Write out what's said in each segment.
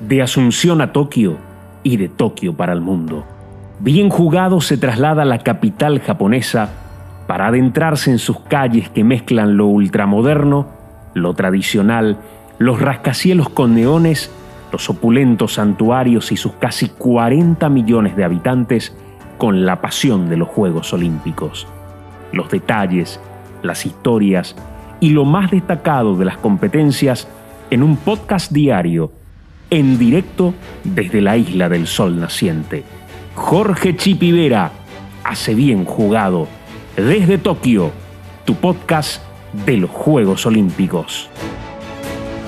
de Asunción a Tokio y de Tokio para el mundo. Bien jugado se traslada a la capital japonesa para adentrarse en sus calles que mezclan lo ultramoderno, lo tradicional, los rascacielos con neones, los opulentos santuarios y sus casi 40 millones de habitantes con la pasión de los Juegos Olímpicos. Los detalles, las historias y lo más destacado de las competencias en un podcast diario en directo desde la isla del sol naciente. Jorge Chipivera hace bien jugado desde Tokio, tu podcast de los Juegos Olímpicos.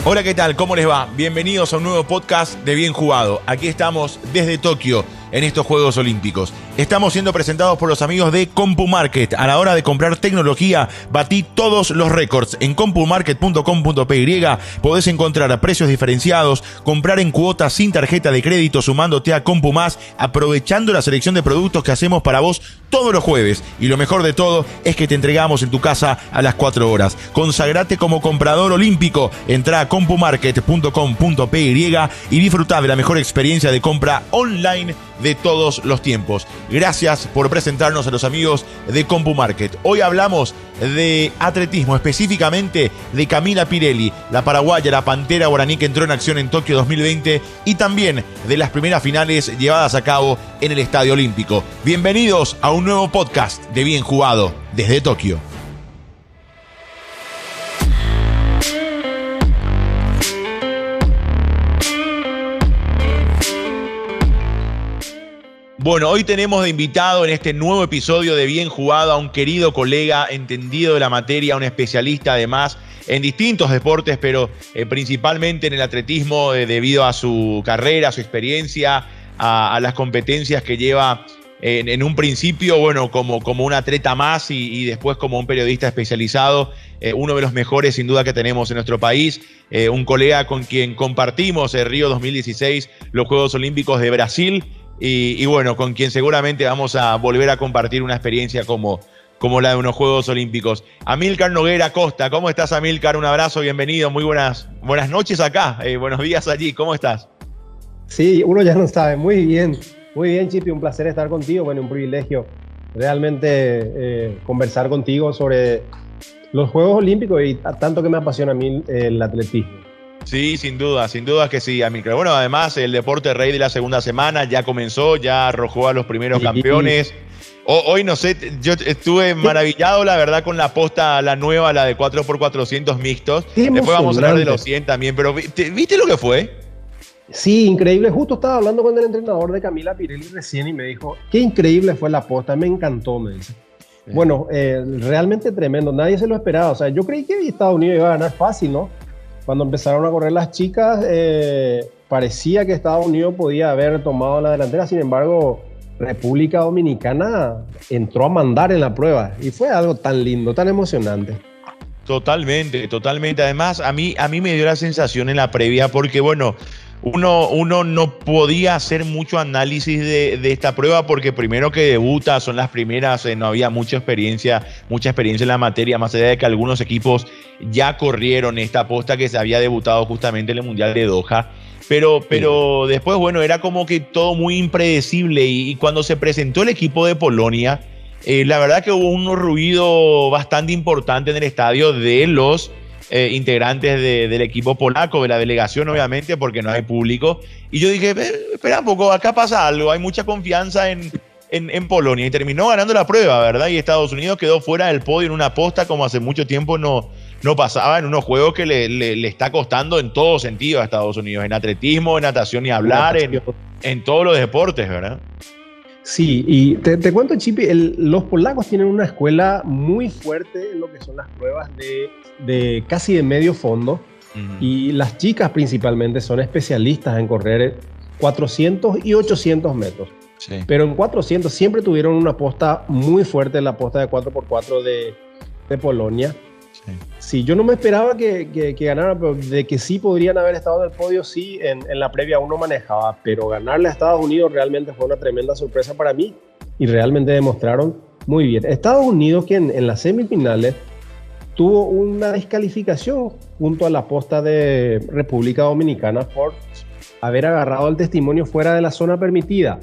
Hola, ¿qué tal? ¿Cómo les va? Bienvenidos a un nuevo podcast de Bien Jugado. Aquí estamos desde Tokio en estos Juegos Olímpicos. Estamos siendo presentados por los amigos de CompuMarket. A la hora de comprar tecnología, batí todos los récords. En compumarket.com.py podés encontrar precios diferenciados, comprar en cuotas sin tarjeta de crédito sumándote a CompuMás, aprovechando la selección de productos que hacemos para vos todos los jueves. Y lo mejor de todo es que te entregamos en tu casa a las 4 horas. Consagrate como comprador olímpico. Entra a compumarket.com.py y disfruta de la mejor experiencia de compra online de todos los tiempos. Gracias por presentarnos a los amigos de CompuMarket. Hoy hablamos de atletismo, específicamente de Camila Pirelli, la paraguaya, la pantera guaraní que entró en acción en Tokio 2020 y también de las primeras finales llevadas a cabo en el Estadio Olímpico. Bienvenidos a un nuevo podcast de Bien Jugado desde Tokio. Bueno, hoy tenemos de invitado en este nuevo episodio de Bien Jugado a un querido colega entendido de la materia, un especialista además en distintos deportes, pero eh, principalmente en el atletismo eh, debido a su carrera, a su experiencia, a, las competencias que lleva en, un principio, bueno, como, como un atleta más y, después como un periodista especializado, eh, uno de los mejores sin duda que tenemos en nuestro país, un colega con quien compartimos el Río 2016 los Juegos Olímpicos de Brasil y, bueno, con quien seguramente vamos a volver a compartir una experiencia como, como la de unos Juegos Olímpicos. Amílcar Noguera Costa, ¿cómo estás Amílcar? Un abrazo, bienvenido, muy buenas, buenas noches acá, eh, buenos días allí, ¿cómo estás? Sí, uno ya no sabe, muy bien, muy bien Chipi, un placer estar contigo, bueno, un privilegio realmente eh, conversar contigo sobre los Juegos Olímpicos y tanto que me apasiona a mí el atletismo. Sí, sin duda, sin duda que sí, Amílcar. Bueno, además el deporte rey de la segunda semana ya comenzó, ya arrojó a los primeros campeones. hoy no sé, yo estuve maravillado, la verdad, con la posta, la nueva, la de 4x400 mixtos. Después vamos a hablar de los 100 también, pero ¿viste lo que fue? Sí, increíble. Justo estaba hablando con el entrenador de Camila Pirelli recién y me dijo, qué increíble fue la posta, me encantó, me dice. Bueno, eh, realmente tremendo, nadie se lo esperaba. O sea, yo creí que Estados Unidos iba a ganar fácil, ¿no? Cuando empezaron a correr las chicas, eh, parecía que Estados Unidos podía haber tomado la delantera, sin embargo, República Dominicana entró a mandar en la prueba y fue algo tan lindo, tan emocionante. Totalmente, totalmente. Además, a mí, a mí me dio la sensación en la previa porque, bueno, uno, uno no podía hacer mucho análisis de, esta prueba porque primero que debuta, son las primeras, eh, no había mucha experiencia, mucha experiencia en la materia, más allá de que algunos equipos ya corrieron esta aposta que se había debutado justamente en el Mundial de Doha. Pero, pero después, bueno, era como que todo muy impredecible y, cuando se presentó el equipo de Polonia, eh, la verdad que hubo un ruido bastante importante en el estadio de los eh, integrantes del equipo polaco, de la delegación obviamente, porque no hay público. Y yo dije, espera un poco, acá pasa algo, hay mucha confianza en, en, Polonia. Y terminó ganando la prueba, ¿verdad? Y Estados Unidos quedó fuera del podio en una aposta como hace mucho tiempo no, no pasaba en unos juegos que le, le, está costando en todo sentido a Estados Unidos, en atletismo, en natación y hablar, en, en todos los deportes, ¿verdad? Sí, y te, cuento, Chipi, los polacos tienen una escuela muy fuerte en lo que son las pruebas de, casi de medio fondo. Y las chicas principalmente son especialistas en correr 400 y 800 metros. Pero en 400 siempre tuvieron una posta muy fuerte, la posta de 4x4 de, de Polonia. Sí. yo no me esperaba que, que, ganaran, pero de que sí podrían haber estado en el podio, sí, en, la previa uno manejaba, pero ganarle a Estados Unidos realmente fue una tremenda sorpresa para mí y realmente demostraron muy bien. Estados Unidos que en, las semifinales tuvo una descalificación junto a la posta de República Dominicana por haber agarrado el testimonio fuera de la zona permitida.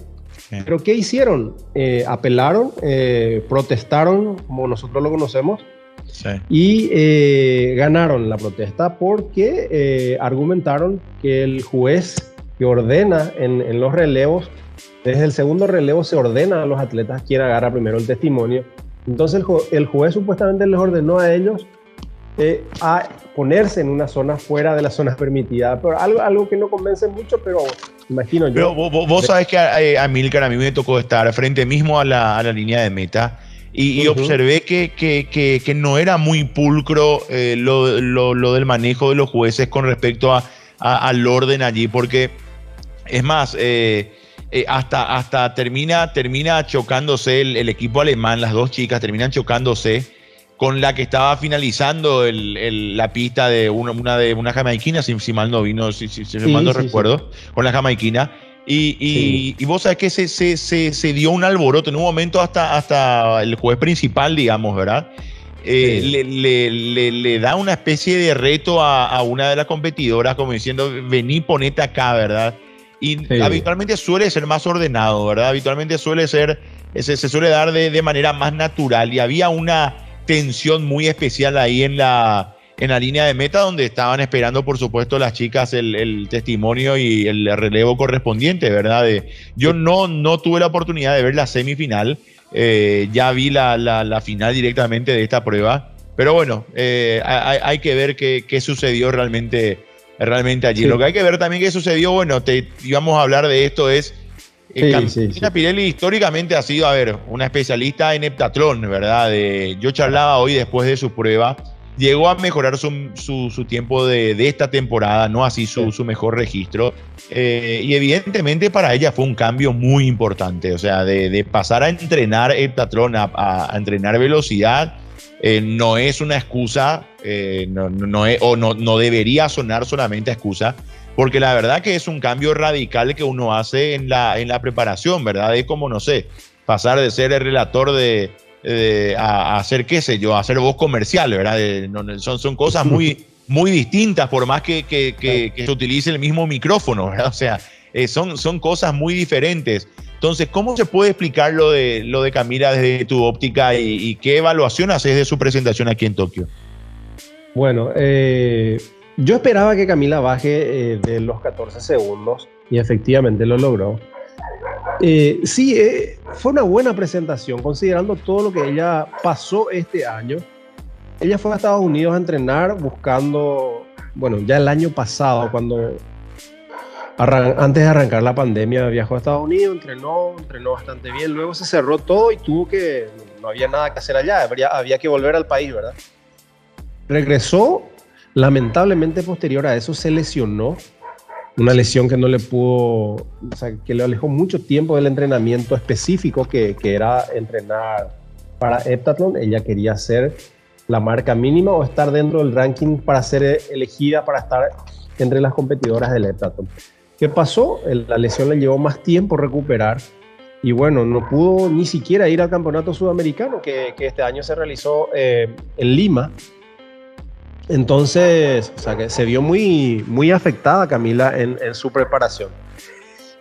Pero ¿qué hicieron? Eh, apelaron, eh, protestaron, como nosotros lo conocemos, y eh, ganaron la protesta porque argumentaron que el juez que ordena en, los relevos, desde el segundo relevo se ordena a los atletas quién agarra primero el testimonio. Entonces el, el juez supuestamente les ordenó a ellos a ponerse en una zona fuera de las zonas permitidas. Pero algo, algo que no convence mucho, pero imagino yo. Pero vos, sabés que a, a, Milcar a mí me tocó estar frente mismo a la, a la línea de meta. Y, observé que, que, que, no era muy pulcro eh, lo, lo, lo, del manejo de los jueces con respecto a, al orden allí, porque es más, eh, eh, hasta, hasta termina, termina chocándose el, el, equipo alemán, las dos chicas terminan chocándose con la que estaba finalizando el, la pista de una, una, de una jamaiquina, si, si mal no vino, si, si, mal no recuerdo, con la jamaiquina. Y, y, vos sabés que se, se, se, dio un alboroto en un momento hasta, hasta el juez principal, digamos, ¿verdad? Eh, le, le, le, da una especie de reto a, a, una de las competidoras, como diciendo, vení, ponete acá, ¿verdad? Y habitualmente suele ser más ordenado, ¿verdad? Habitualmente suele ser, se, se suele dar de, de manera más natural. Y había una, tensión muy especial ahí en la, en la línea de meta, donde estaban esperando, por supuesto, las chicas el, testimonio y el relevo correspondiente, ¿verdad? yo no, no tuve la oportunidad de ver la semifinal, eh, ya vi la, la, final directamente de esta prueba, pero bueno, eh, hay, que ver qué, qué, sucedió realmente, realmente allí. Lo que hay que ver también qué sucedió, bueno, te íbamos a hablar de esto, es Sí, Pirelli históricamente ha sido, a ver, una especialista en heptatlón, ¿verdad? yo charlaba hoy después de su prueba. Llegó a mejorar su, su, tiempo de, de, esta temporada, no así su, su mejor registro. Eh, y evidentemente para ella fue un cambio muy importante. O sea, de, de pasar a entrenar heptatlón a, a, entrenar velocidad, eh, no es una excusa, eh, no, no, es, o no, no debería sonar solamente excusa porque la verdad que es un cambio radical que uno hace en la, en la preparación, ¿verdad? Es como, no sé, pasar de ser el relator de, a, hacer, qué sé yo, a hacer voz comercial, ¿verdad? son, son cosas muy, muy distintas, por más que, que, que, se utilice el mismo micrófono, ¿verdad? O sea, eh, son, son cosas muy diferentes. Entonces, ¿cómo se puede explicar lo de, lo de Camila desde tu óptica y, y qué evaluación haces de su presentación aquí en Tokio? Bueno, eh, yo esperaba que Camila baje eh, de los 14 segundos y efectivamente lo logró. Eh, sí, eh, fue una buena presentación considerando todo lo que ella pasó este año. Ella fue a Estados Unidos a entrenar buscando, bueno, ya el año pasado, cuando antes de arrancar la pandemia, viajó a Estados Unidos, entrenó, entrenó bastante bien. Luego se cerró todo y tuvo que, no había nada que hacer allá, había, había que volver al país, ¿verdad? Regresó Lamentablemente, posterior a eso, se lesionó. Una lesión que no le pudo, o sea, que le alejó mucho tiempo del entrenamiento específico que, era entrenar para heptathlon. Ella quería hacer la marca mínima o estar dentro del ranking para ser elegida para estar entre las competidoras del heptathlon. ¿Qué pasó? La lesión le llevó más tiempo recuperar y bueno, no pudo ni siquiera ir al campeonato sudamericano que, que este año se realizó eh, en Lima entonces, o sea, que se vio muy, muy afectada Camila en, su preparación.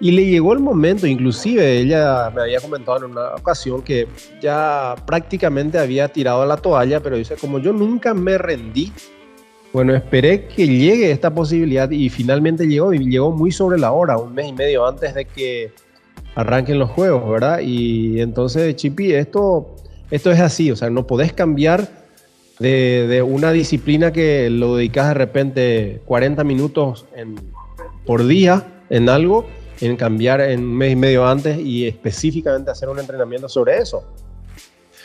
Y le llegó el momento, inclusive ella me había comentado en una ocasión que ya prácticamente había tirado la toalla, pero dice, como yo nunca me rendí, bueno, esperé que llegue esta posibilidad y finalmente llegó y llegó muy sobre la hora, un mes y medio antes de que arranquen los juegos, ¿verdad? Y entonces, Chipi, esto, esto es así, o sea, no podés cambiar de, una disciplina que lo dedicas de repente 40 minutos por día en algo, en cambiar en un mes y medio antes y específicamente hacer un entrenamiento sobre eso.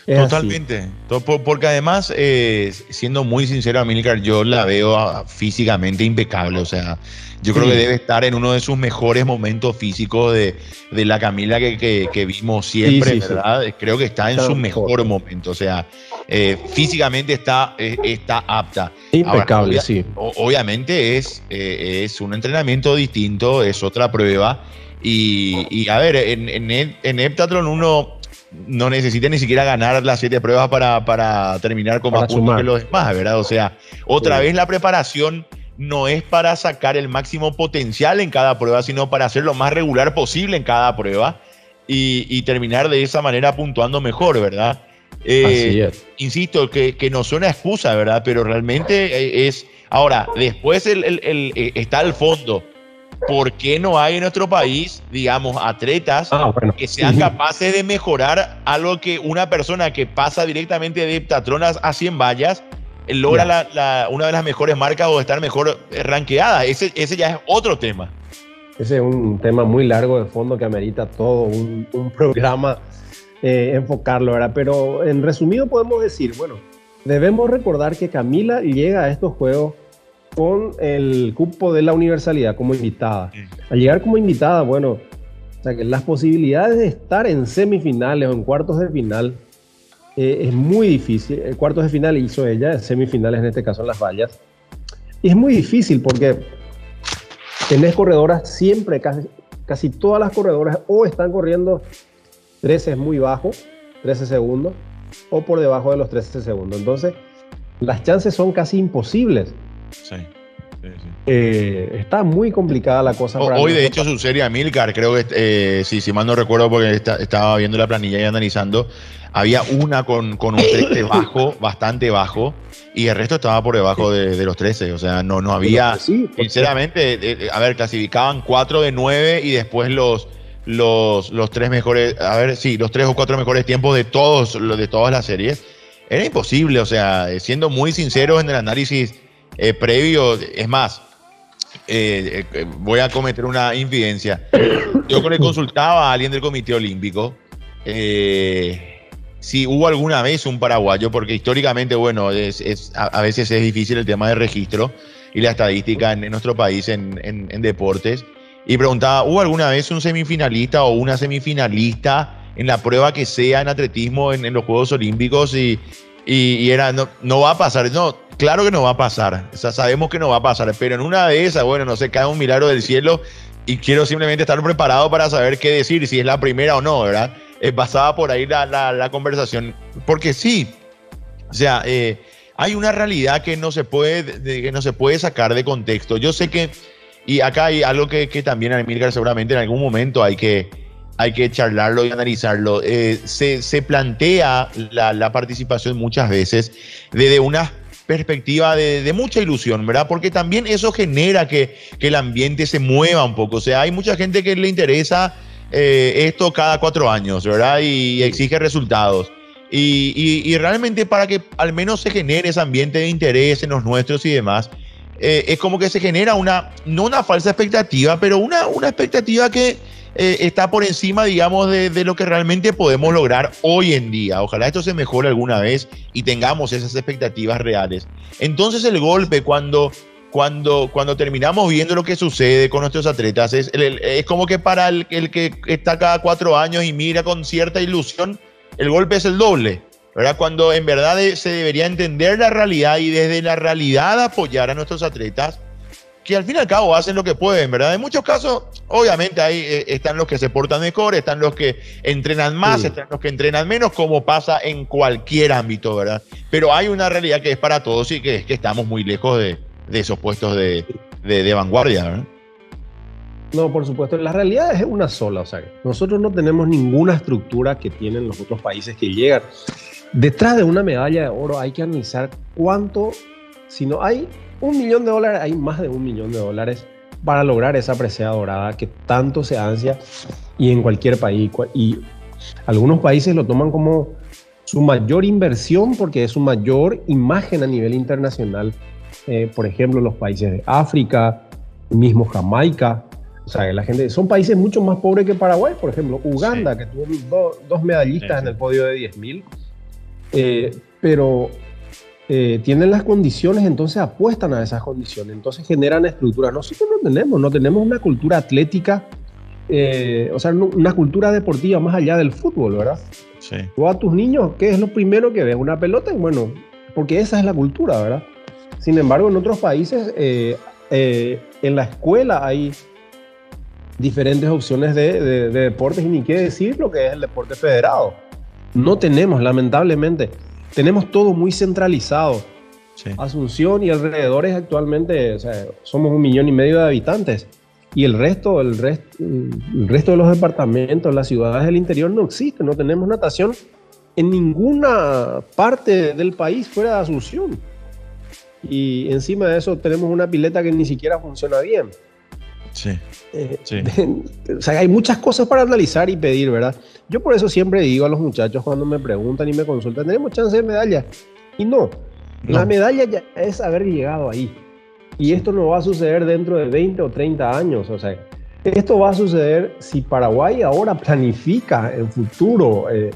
Totalmente. Porque además, eh, siendo muy sincero, Amilcar, yo la veo ah, físicamente impecable. O sea, yo creo que debe estar en uno de sus mejores momentos físicos de, de la Camila que, que, vimos siempre, ¿verdad? Creo que está en su mejor, momento. O sea, eh, físicamente está, eh, está apta. Impecable, sí. Obviamente es, es un entrenamiento distinto, es otra prueba. Y, y a ver, en, en, en Heptatron uno no necesita ni siquiera ganar las siete pruebas para, para terminar con más puntos que los demás, ¿verdad? O sea, otra vez la preparación no es para sacar el máximo potencial en cada prueba, sino para hacer lo más regular posible en cada prueba y, terminar de esa manera puntuando mejor, ¿verdad? Eh, insisto, que, que, no suena excusa, ¿verdad? Pero realmente eh, es... Ahora, después el, eh, está al fondo. ¿Por qué no hay en nuestro país, digamos, atletas ah, que sean capaces de mejorar algo que una persona que pasa directamente de heptatronas a 100 vallas logra la, una de las mejores marcas o estar mejor ranqueada? Ese, ese ya es otro tema. Ese es un tema muy largo de fondo que amerita todo un, un programa eh, enfocarlo, ¿verdad? Pero en resumido podemos decir, bueno, debemos recordar que Camila llega a estos juegos con el cupo de la universalidad como invitada. Al llegar como invitada, bueno, o sea que las posibilidades de estar en semifinales o en cuartos de final eh, es muy difícil. El cuartos de final hizo ella, semifinales en este caso en las vallas. Y es muy difícil porque tenés corredoras siempre, casi, casi todas las corredoras o están corriendo 13 es muy bajo, 13 segundos, o por debajo de los 13 segundos. Entonces, las chances son casi imposibles. Sí. Eh, está muy complicada la cosa. hoy, de hecho, su serie Milcar, creo que, eh, si, mal no recuerdo, porque estaba viendo la planilla y analizando, había una con, con un 13 bajo, bastante bajo, y el resto estaba por debajo de, los 13. O sea, no, no había. sinceramente, eh, a ver, clasificaban 4 de 9 y después los. Los, los tres mejores, a ver, sí, los tres o cuatro mejores tiempos de todos, de todas las series. Era imposible, o sea, siendo muy sinceros en el análisis eh, previo, es más, eh, eh, voy a cometer una infidencia. Yo le consultaba a alguien del Comité Olímpico si hubo alguna vez un paraguayo, porque históricamente, bueno, a, veces es difícil el tema de registro y la estadística en, nuestro país en, en, deportes. Y preguntaba, ¿hubo alguna vez un semifinalista o una semifinalista en la prueba que sea en atletismo en, los Juegos Olímpicos? Y, y, era, no, no va a pasar. No, claro que no va a pasar. Sabemos que no va a pasar, pero en una de esas, bueno, no se cae un milagro del cielo y quiero simplemente estar preparado para saber qué decir, si es la primera o no, ¿verdad? Es basada por ahí la, la, conversación. Porque sí, o sea, eh, hay una realidad que no, se puede, que no se puede sacar de contexto. Yo sé que, y acá hay algo que, que también, Emilcar, seguramente en algún momento hay que, hay que charlarlo y analizarlo. Eh, se, se, plantea la, la, participación muchas veces desde una perspectiva de, mucha ilusión, ¿verdad? Porque también eso genera que, el ambiente se mueva un poco. O sea, hay mucha gente que le interesa eh, esto cada cuatro años, ¿verdad? Y exige resultados. Y, realmente para que al menos se genere ese ambiente de interés en los nuestros y demás, eh, es como que se genera una, no una falsa expectativa, pero una, una expectativa que eh, está por encima, digamos, de, lo que realmente podemos lograr hoy en día. Ojalá esto se mejore alguna vez y tengamos esas expectativas reales. Entonces el golpe cuando, cuando, cuando terminamos viendo lo que sucede con nuestros atletas es, es como que para el, el, que está cada cuatro años y mira con cierta ilusión, el golpe es el doble. ¿verdad? Cuando en verdad se debería entender la realidad y desde la realidad apoyar a nuestros atletas que al fin y al cabo hacen lo que pueden, ¿verdad? En muchos casos, obviamente ahí eh, están los que se portan mejor, están los que entrenan más, están los que entrenan menos, como pasa en cualquier ámbito, ¿verdad? Pero hay una realidad que es para todos y que es que estamos muy lejos de, esos puestos de, de, vanguardia, ¿verdad? No, por supuesto, la realidad es una sola, o sea, nosotros no tenemos ninguna estructura que tienen los otros países que llegan. Detrás de una medalla de oro hay que analizar cuánto, si no hay un millón de dólares, hay más de un millón de dólares para lograr esa presea dorada que tanto se ansia y en cualquier país. Y algunos países lo toman como su mayor inversión porque es su mayor imagen a nivel internacional. Eh, por ejemplo, los países de África, mismo Jamaica. O sea, la gente, son países mucho más pobres que Paraguay, por ejemplo, Uganda, que tuvo dos medallistas en el podio de 10.000. Eh, pero eh, tienen las condiciones, entonces apuestan a esas condiciones, entonces generan estructuras. Nosotros no tenemos, no tenemos una cultura atlética, eh, o sea, una cultura deportiva más allá del fútbol, ¿verdad? Sí. Tú a tus niños, ¿qué es lo primero que ves? ¿Una pelota? Bueno, porque esa es la cultura, ¿verdad? Sin embargo, en otros países, eh, en la escuela hay diferentes opciones de, de deportes y ni qué decir lo que es el deporte federado. No tenemos, lamentablemente tenemos todo muy centralizado. Asunción y alrededores actualmente, o sea, somos un millón y medio de habitantes. Y el resto, el, el resto de los departamentos, las ciudades del interior no existen, no tenemos natación en ninguna parte del país fuera de Asunción. Y encima de eso tenemos una pileta que ni siquiera funciona bien. Sí. Eh, o sea, hay muchas cosas para analizar y pedir, ¿verdad? Yo por eso siempre digo a los muchachos cuando me preguntan y me consultan, ¿tenemos chance de medalla? Y no, la medalla ya es haber llegado ahí. Y esto no va a suceder dentro de 20 o 30 años. O sea, esto va a suceder si Paraguay ahora planifica en futuro, eh,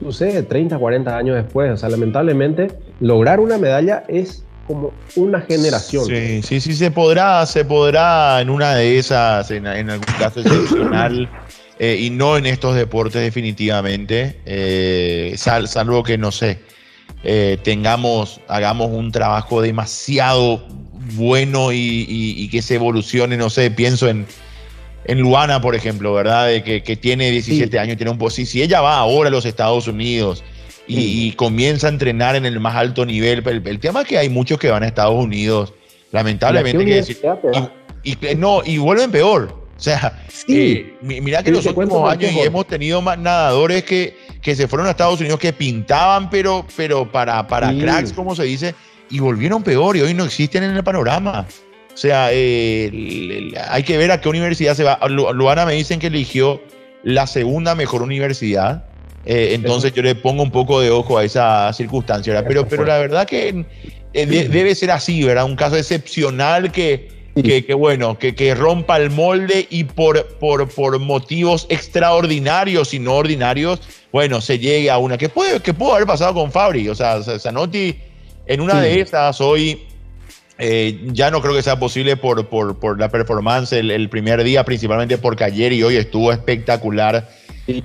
no sé, 30, 40 años después. O sea, lamentablemente, lograr una medalla es como una generación. Sí, sí, sí, se podrá, se podrá en una de esas, en, algún caso excepcional. Eh, y no en estos deportes definitivamente, eh, salvo que, no sé, eh, tengamos, hagamos un trabajo demasiado bueno y, que se evolucione, no sé, pienso en, en Luana, por ejemplo, ¿verdad? De que, tiene 17 años, tiene un si, si ella va ahora a los Estados Unidos y, comienza a entrenar en el más alto nivel, el, tema es que hay muchos que van a Estados Unidos, lamentablemente, que y, no, y vuelven peor. O sea, eh, mira que los últimos años hemos tenido más nadadores que, que se fueron a Estados Unidos que pintaban, pero, pero para, para cracks, como se dice, y volvieron peor y hoy no existen en el panorama. O sea, eh, hay que ver a qué universidad se va. Luana me dicen que eligió la segunda mejor universidad. Eh, entonces yo le pongo un poco de ojo a esa circunstancia. Pero, pero la verdad que eh, debe ser así, ¿verdad? Un caso excepcional que, que, bueno, que, que, rompa el molde y por, por, por motivos extraordinarios y no ordinarios, bueno, se llegue a una que puede que pudo haber pasado con Fabri. O sea, Zanotti en una de estas hoy eh, ya no creo que sea posible por, por, por la performance el, primer día, principalmente porque ayer y hoy estuvo espectacular.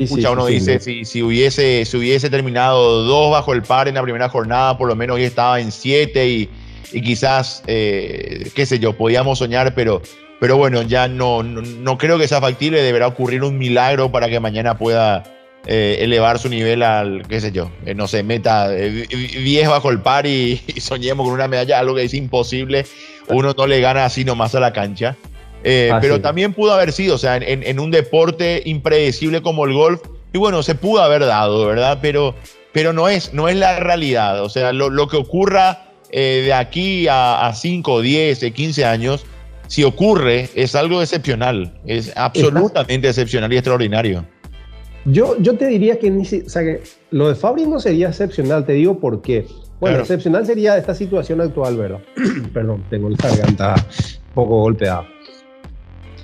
Sí, uno dice, si, si, hubiese, si hubiese terminado dos bajo el par en la primera jornada, por lo menos hoy estaba en siete y, y quizás, eh, qué sé yo, podíamos soñar, pero, pero bueno, ya no, no, no creo que sea factible. Deberá ocurrir un milagro para que mañana pueda eh, elevar su nivel al, qué sé yo, eh, no sé, meta 10 eh, bajo el par y, soñemos con una medalla, algo que es imposible. Uno no le gana así nomás a la cancha. Pero también pudo haber sido, o sea, en, un deporte impredecible como el golf, y bueno, se pudo haber dado, ¿verdad? Pero, pero no, es, no es la realidad. O sea, lo, que ocurra de aquí a, a 5, 10, 15 años, si ocurre, es algo excepcional, es absolutamente excepcional y extraordinario. Yo, yo te diría que, o sea, que lo de Fabri no sería excepcional, te digo por qué. Bueno, excepcional sería esta situación actual, ¿verdad? Perdón, tengo la garganta un poco golpeada.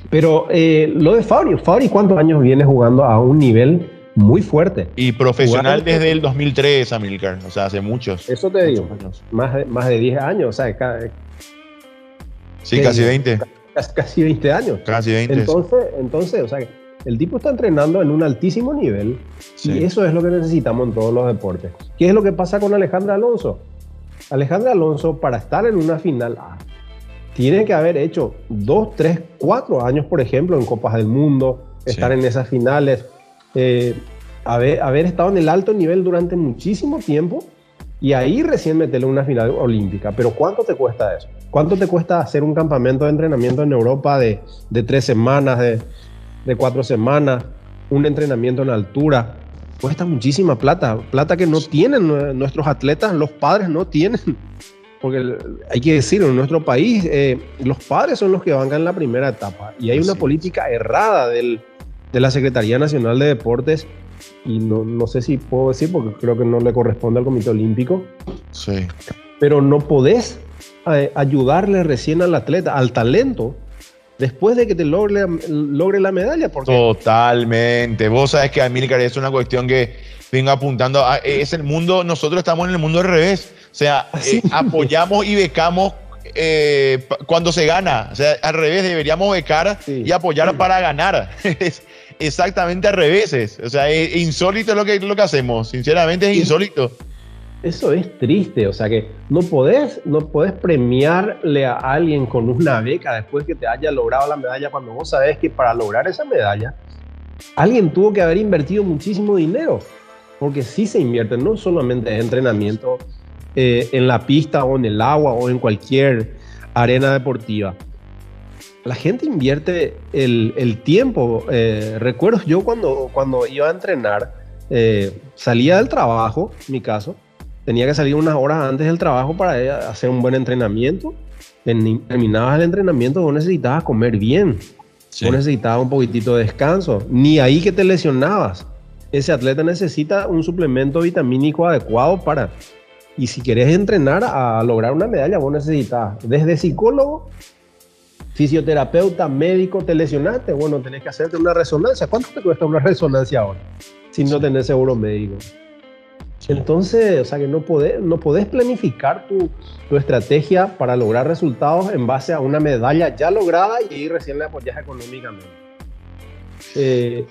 Pero eh, lo de Fabri, Fabri, ¿cuántos años viene jugando a un nivel muy fuerte? Y profesional desde el 2003, Amilcar, o sea, hace muchos. Eso te digo, más de, más de 10 años, o sea, sí, casi 20. Casi, casi 20 años. Casi 20. Entonces, entonces o sea, el tipo está entrenando en un altísimo nivel y eso es lo que necesitamos en todos los deportes. ¿Qué es lo que pasa con Alejandra Alonso? Alejandra Alonso, para estar en una final A, tiene que haber hecho dos, tres, cuatro años, por ejemplo, en Copas del Mundo, estar en esas finales, eh, haber, haber estado en el alto nivel durante muchísimo tiempo y ahí recién meterle una final olímpica. Pero ¿cuánto te cuesta eso? ¿Cuánto te cuesta hacer un campamento de entrenamiento en Europa de, de tres semanas, de, de cuatro semanas, un entrenamiento en altura, cuesta muchísima plata, plata que no tienen nuestros atletas, los padres no tienen, porque hay que decirlo, en nuestro país eh, los padres son los que bancan la primera etapa y hay una política errada del, de la Secretaría Nacional de Deportes y no, no, sé si puedo decir porque creo que no le corresponde al Comité Olímpico. Sí. Pero no podés eh, ayudarle recién al atleta, al talento, después de que te logre, logre la medalla. Porque... Totalmente. Vos sabes que Amílcar es una cuestión que vengo apuntando. es el mundo, nosotros estamos en el mundo al revés. O sea, eh, apoyamos y becamos eh, cuando se gana. O sea, al revés, deberíamos becar y apoyar para ganar. es exactamente al revés. O sea, es insólito lo que, lo que hacemos. Sinceramente es insólito. Eso es triste, o sea que no podés, no podés premiarle a alguien con una beca después que te haya logrado la medalla cuando vos sabés que para lograr esa medalla alguien tuvo que haber invertido muchísimo dinero, porque sí se invierte no solamente en entrenamiento, eh, en la pista o en el agua o en cualquier arena deportiva. La gente invierte el, tiempo. Eh, recuerdo yo cuando, cuando iba a entrenar, eh, salía del trabajo, en mi caso, tenía que salir unas horas antes del trabajo para hacer un buen entrenamiento. Terminabas el entrenamiento, vos necesitabas comer bien, vos necesitabas un poquitito de descanso, ni ahí que te lesionabas. Ese atleta necesita un suplemento vitamínico adecuado para y si quieres entrenar a lograr una medalla, vos necesitas desde psicólogo, fisioterapeuta, médico, te lesionaste, bueno, tenés que hacerte una resonancia. ¿Cuánto te cuesta una resonancia ahora? Si no tenés seguro médico. Entonces, o sea que no podés, no podés planificar tu, tu, estrategia para lograr resultados en base a una medalla ya lograda y recién la apoyas económicamente. Eh,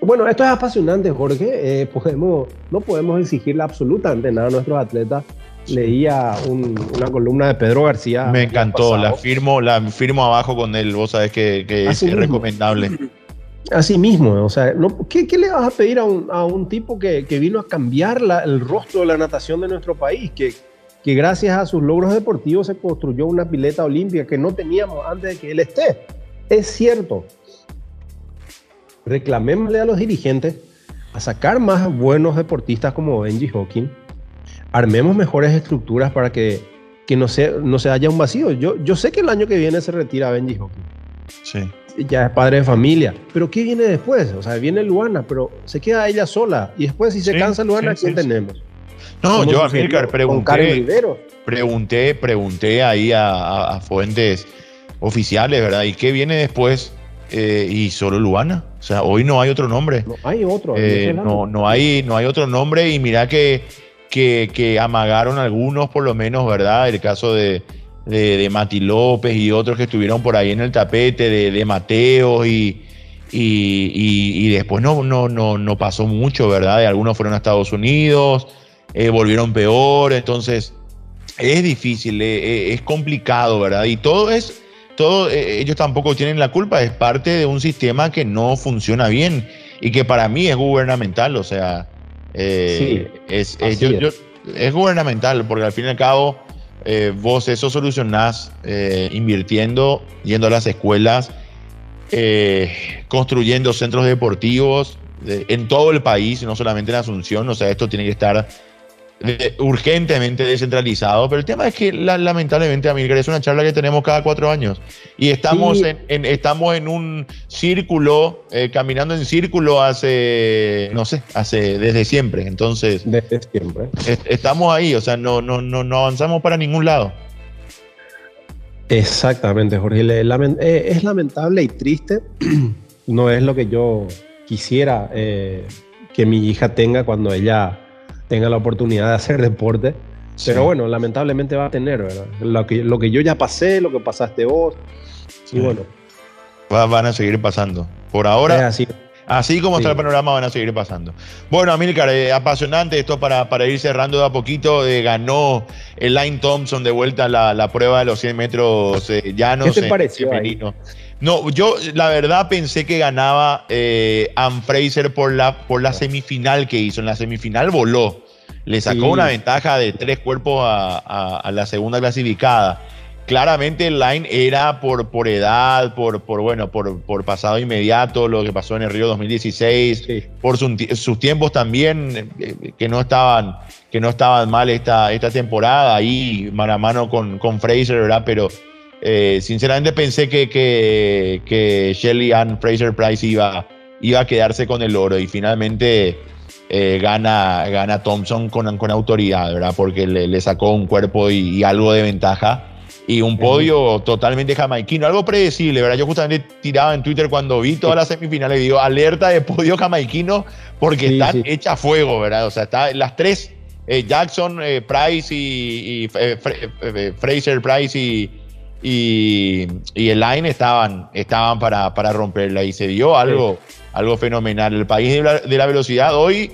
bueno, esto es apasionante, Jorge. Eh, podemos, no podemos exigirle absolutamente nada a nuestros atletas. Leía una columna de Pedro García. Me encantó, la firmo, la firmo abajo con él. Vos sabés que, es recomendable. Así mismo, o sea, ¿qué, le vas a pedir a un, tipo que, vino a cambiar el rostro de la natación de nuestro país? Que, que gracias a sus logros deportivos se construyó una pileta olímpica que no teníamos antes de que él esté. Es cierto, reclamémosle a los dirigentes a sacar más buenos deportistas como Benji Hawking, armemos mejores estructuras para que, que no, se, no se haya un vacío. Yo, yo sé que el año que viene se retira Benji Hawking. Sí. Ya es padre de familia. Pero ¿qué viene después? O sea, viene Luana, pero se queda ella sola. Y después, si se cansa Luana, ¿quién tenemos? No, yo, Amílcar, pregunté, pregunté, pregunté ahí a, a fuentes oficiales, ¿verdad? ¿Y qué viene después? Eh, y solo Luana. O sea, hoy no hay otro nombre. No hay otro. Eh, no, no, hay, no hay otro nombre y mira que, que, amagaron algunos por lo menos, ¿verdad? El caso de, de, Mati López y otros que estuvieron por ahí en el tapete, de, de Mateo y, y, después no, no, no, no pasó mucho, ¿verdad? algunos fueron a Estados Unidos, eh, volvieron peor, entonces es difícil, es complicado, ¿verdad? Y todo es todo, eh, ellos tampoco tienen la culpa, es parte de un sistema que no funciona bien y que para mí es gubernamental, o sea, eh, es, es, gubernamental porque al fin y al cabo eh, vos eso solucionás invirtiendo, yendo a las escuelas, construyendo centros deportivos en todo el país, no solamente en Asunción, o sea, esto tiene que estar urgentemente descentralizado, pero el tema es que lamentablemente, Amílcar, es una charla que tenemos cada cuatro años y estamos, en, estamos en un círculo, eh, caminando en círculo hace, no sé, hace desde siempre, entonces... Desde siempre. estamos ahí, o sea, no, no, no, no avanzamos para ningún lado. Exactamente, Jorge. Eh, es lamentable y triste. No es lo que yo quisiera eh, que mi hija tenga cuando ella tenga la oportunidad de hacer deporte. Pero bueno, lamentablemente va a tener, ¿verdad? Lo que, lo que yo ya pasé, lo que pasaste vos. Y bueno. van a seguir pasando. Por ahora. así. Así como está el panorama, van a seguir pasando. Bueno, Amílcar, eh, apasionante esto para, para ir cerrando de a poquito. Eh, ganó el Line Thompson de vuelta la, la prueba de los 100 metros eh, llanos. ¿Qué te pareció? No, yo la verdad pensé que ganaba eh, Ann Fraser por la, por la semifinal que hizo. En la semifinal voló. Le sacó una ventaja de tres cuerpos a, la segunda clasificada. Claramente el line era por, por edad, por, por, bueno, por, por pasado inmediato, lo que pasó en el Río 2016, por sus tiempos también, eh, que no estaban, que no estaban mal esta, esta temporada, ahí mano a mano con, con Fraser, ¿verdad? Pero eh, sinceramente pensé que, que, que, Shelly Ann Fraser Price iba, iba a quedarse con el oro y finalmente eh, gana, gana Thompson con, con autoridad, ¿verdad? Porque le, sacó un cuerpo y, algo de ventaja. Y un podio totalmente jamaiquino, algo predecible, ¿verdad? Yo justamente tiraba en Twitter cuando vi todas las semifinales y digo, alerta de podio jamaiquino porque están hechas a fuego, ¿verdad? O sea, está, las tres, eh, Jackson, Price y, Fraser Price y, y, el line estaban, estaban para, para romperla y se dio algo, algo fenomenal. El país de la, velocidad hoy,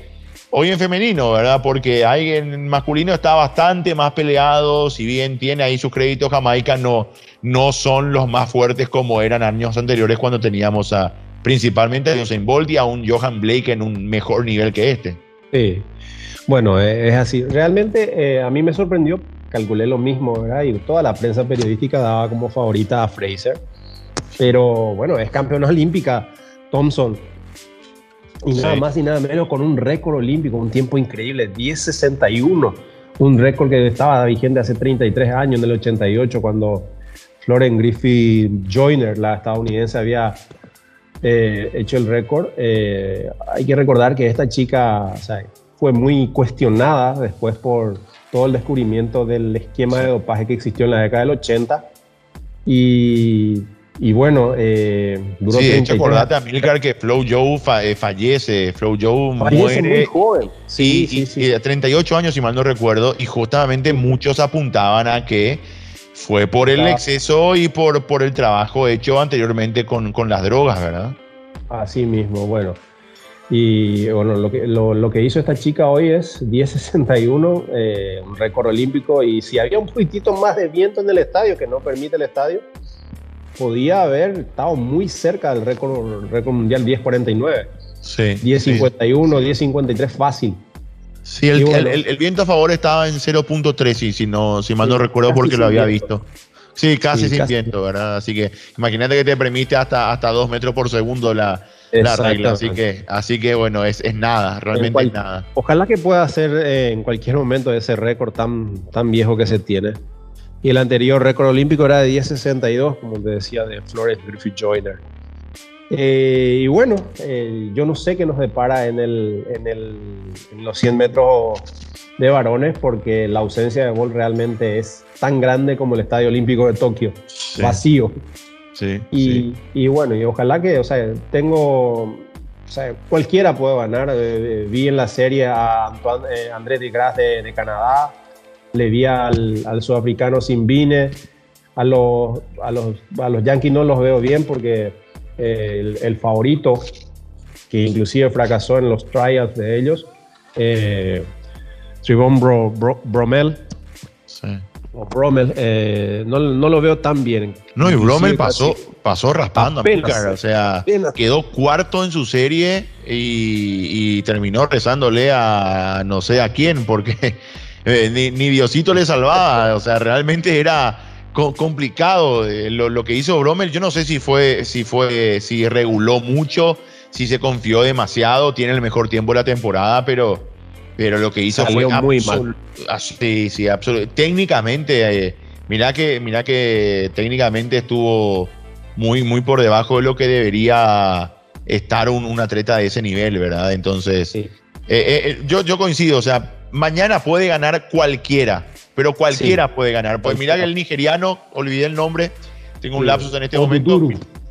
hoy en femenino, ¿verdad? Porque hay en masculino está bastante más peleado, si bien tiene ahí sus créditos, Jamaica no, no son los más fuertes como eran años anteriores cuando teníamos a principalmente a Usain Bolt y a un Johan Blake en un mejor nivel que este. Sí, bueno, es así. Realmente a mí me sorprendió, calculé lo mismo, ¿verdad? Y toda la prensa periodística daba como favorita a Fraser. Pero bueno, es campeona olímpica Thompson. Y nada más y nada menos con un récord olímpico, un tiempo increíble, 10.61. Un récord que estaba vigente hace 33 años, en el 88, cuando Florence Griffith Joyner, la estadounidense, había eh, hecho el récord. Eh, hay que recordar que esta chica fue muy cuestionada después por todo el descubrimiento del esquema de dopaje que existió en la década del 80. Y y bueno, eh, duró Sí, de hecho, acordate a Milcar que Flow Joe eh, fallece. Flow Joe fallece muere. muy joven. Sí, sí, sí, y, 38 años, si mal no recuerdo. Y justamente muchos apuntaban a que fue por el exceso y por, por el trabajo hecho anteriormente con, con las drogas, ¿verdad? Así mismo, bueno. Y bueno, lo que, lo, lo que hizo esta chica hoy es 10.61, eh, un récord olímpico. Y si había un poquitito más de viento en el estadio, que no permite el estadio, podía haber estado muy cerca del récord, récord mundial 10.49. Sí. 10.51, 10.53 fácil. Sí, el, el, viento a favor estaba en 0.3, si, no, si mal no recuerdo porque lo había visto. Sí, casi sin viento, ¿verdad? Así que imagínate que te permite hasta, hasta 2 metros por segundo la, la regla. Así que, así que bueno, es, es nada, realmente es nada. Ojalá que pueda hacer eh, en cualquier momento ese récord tan, tan viejo que se tiene. Y el anterior récord olímpico era de 10.62, como te decía, de Flores Griffith Joyner. Eh, y bueno, eh, yo no sé qué nos depara en, el, en, el, en, los 100 metros de varones, porque la ausencia de gol realmente es tan grande como el Estadio Olímpico de Tokio, vacío. Sí, y, y, bueno, y ojalá que, o sea, tengo, o sea, cualquiera puede ganar. Eh, vi en la serie a Antoine, André de Gras de, de Canadá, le vi al, al sudafricano Simbine, a los, a, los, a los Yankees no los veo bien porque el, favorito, que inclusive fracasó en los trials de ellos, eh, Trivon Bromel, o Bromel, eh, no, no, lo veo tan bien. No, y Bromel pasó, pasó raspando a o sea, quedó cuarto en su serie y, y, terminó rezándole a no sé a quién, porque eh, ni, Diosito le salvaba, o sea, realmente era complicado eh, lo, que hizo Bromel. Yo no sé si fue, si fue, si reguló mucho, si se confió demasiado, tiene el mejor tiempo de la temporada, pero, pero lo que hizo fue muy mal. Ah, sí, sí, Técnicamente, eh, mira que, mira que técnicamente estuvo muy, muy por debajo de lo que debería estar un, atleta de ese nivel, ¿verdad? Entonces, yo, yo coincido, o sea, mañana puede ganar cualquiera, pero cualquiera puede ganar. Pues mira que el nigeriano, olvidé el nombre, tengo un lapsus en este momento.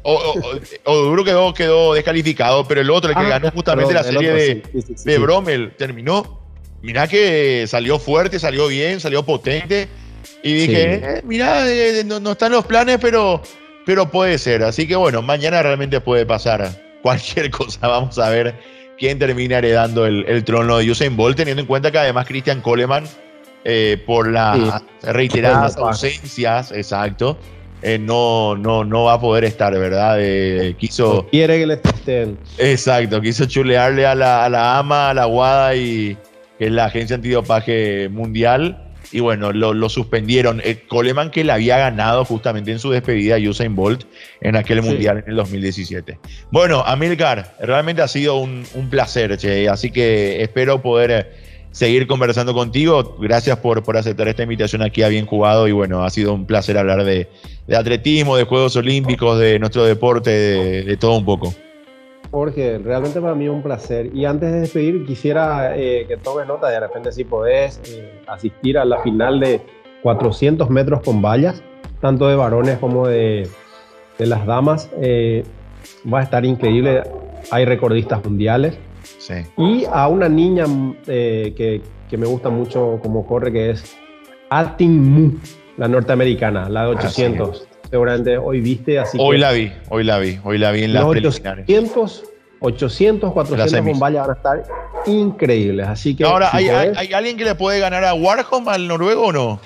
Oduro quedó, quedó descalificado, pero el otro, el que ah, ganó justamente la serie de, de Bromel, terminó. Mira que salió fuerte, salió bien, salió potente. Y dije, eh, mira, eh, no, no, están los planes, pero, pero puede ser. Así que bueno, mañana realmente puede pasar cualquier cosa. Vamos a ver quién termina heredando el, trono de Usain Bolt, teniendo en cuenta que además Christian Coleman, eh, por las reiteradas ausencias, exacto, eh, no, no, no va a poder estar, ¿verdad? Eh, quiso. quiere que le estén. Exacto, quiso chulearle a la, a la AMA, a la WADA y que es la Agencia Antidopaje Mundial y bueno, lo, suspendieron. Eh, Coleman que le había ganado justamente en su despedida a Usain Bolt en aquel mundial en el 2017. Bueno, Amilcar, realmente ha sido un, placer, che, así que espero poder seguir conversando contigo. Gracias por, por aceptar esta invitación aquí a Bien Jugado y bueno, ha sido un placer hablar de, atletismo, de Juegos Olímpicos, de nuestro deporte, de todo un poco. Jorge, realmente para mí es un placer. Y antes de despedir, quisiera eh, que tomes nota, de repente si podés eh, asistir a la final de 400 metros con vallas, tanto de varones como de, de las damas. Eh, va a estar increíble. Hay recordistas mundiales. Sí. Y a una niña que, que, me gusta mucho como corre, que es Atin Mu, la norteamericana, la de 800 seguramente hoy viste. Así hoy la vi, hoy la vi, hoy la vi en las 800, 800, 400 con van a estar increíbles. Así que. Ahora, ¿hay, alguien que le puede ganar a Warholm al noruego o no?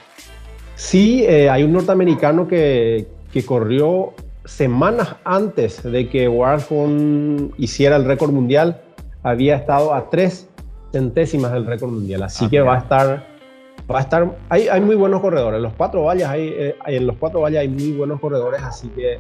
Sí, eh, hay un norteamericano que, que corrió semanas antes de que Warholm hiciera el récord mundial. Había estado a tres centésimas del récord mundial. Así ah, que va a estar, va a estar, hay, hay muy buenos corredores. En los cuatro vallas hay, eh, en los cuatro vallas hay muy buenos corredores, así que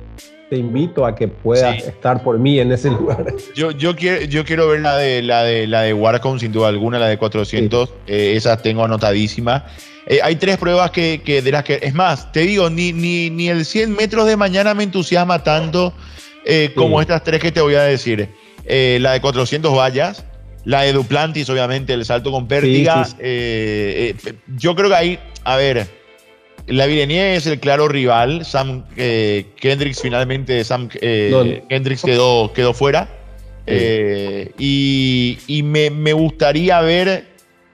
te invito a que puedas estar por mí en ese lugar. Yo, yo, quiero, yo quiero ver la de, la de, la de Warcom, sin duda alguna, la de 400. Eh, esa tengo anotadísima. Eh, hay tres pruebas que, que, de las que. Es más, te digo, ni, ni, ni el 100 metros de mañana me entusiasma tanto eh, como estas tres que te voy a decir. La de 400 vallas, la de Duplantis, obviamente, el salto con pértiga. yo creo que ahí, a ver la Villeneuve es el claro rival. Sam eh, Kendricks finalmente, Sam eh, Kendricks quedó, quedó fuera. Eh, y, me, gustaría ver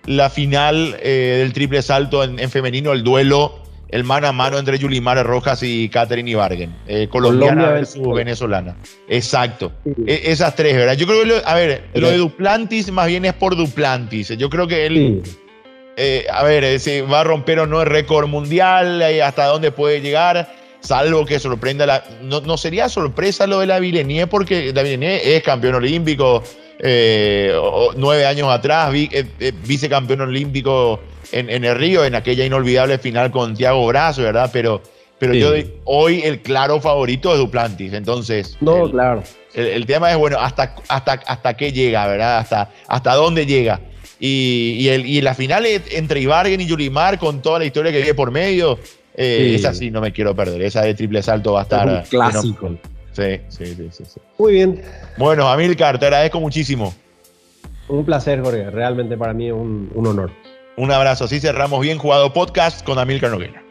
la final del triple salto en, femenino, el duelo, el mano a mano entre Yulimar Rojas y Catherine Ibargen, colombiana versus venezolana. Exacto. E, esas tres, ¿verdad? Yo creo que, a ver, lo de Duplantis más bien es por Duplantis. Yo creo que él eh, a ver, eh, si va a romper o no el récord mundial, eh, hasta dónde puede llegar, salvo que sorprenda la... No, sería sorpresa lo de la Villeneuve, porque la Villeneuve es campeón olímpico nueve años atrás, vicecampeón olímpico en, el Río, en aquella inolvidable final con Thiago Brazo, ¿verdad? Pero, pero yo hoy el claro favorito es Duplantis, entonces... No, claro. El, tema es, bueno, hasta, hasta, hasta qué llega, ¿verdad? Hasta, hasta dónde llega. Y, el, y la final entre Ibargen y Yulimar, con toda la historia que vive por medio, eh, esa sí no me quiero perder. Esa de triple salto va a estar. un clásico. Sí, sí, sí, sí, Muy bien. Bueno, Amilcar, te agradezco muchísimo. Un placer, Jorge. Realmente para mí es un, un honor. Un abrazo. Así cerramos bien jugado podcast con Amilcar Noguera.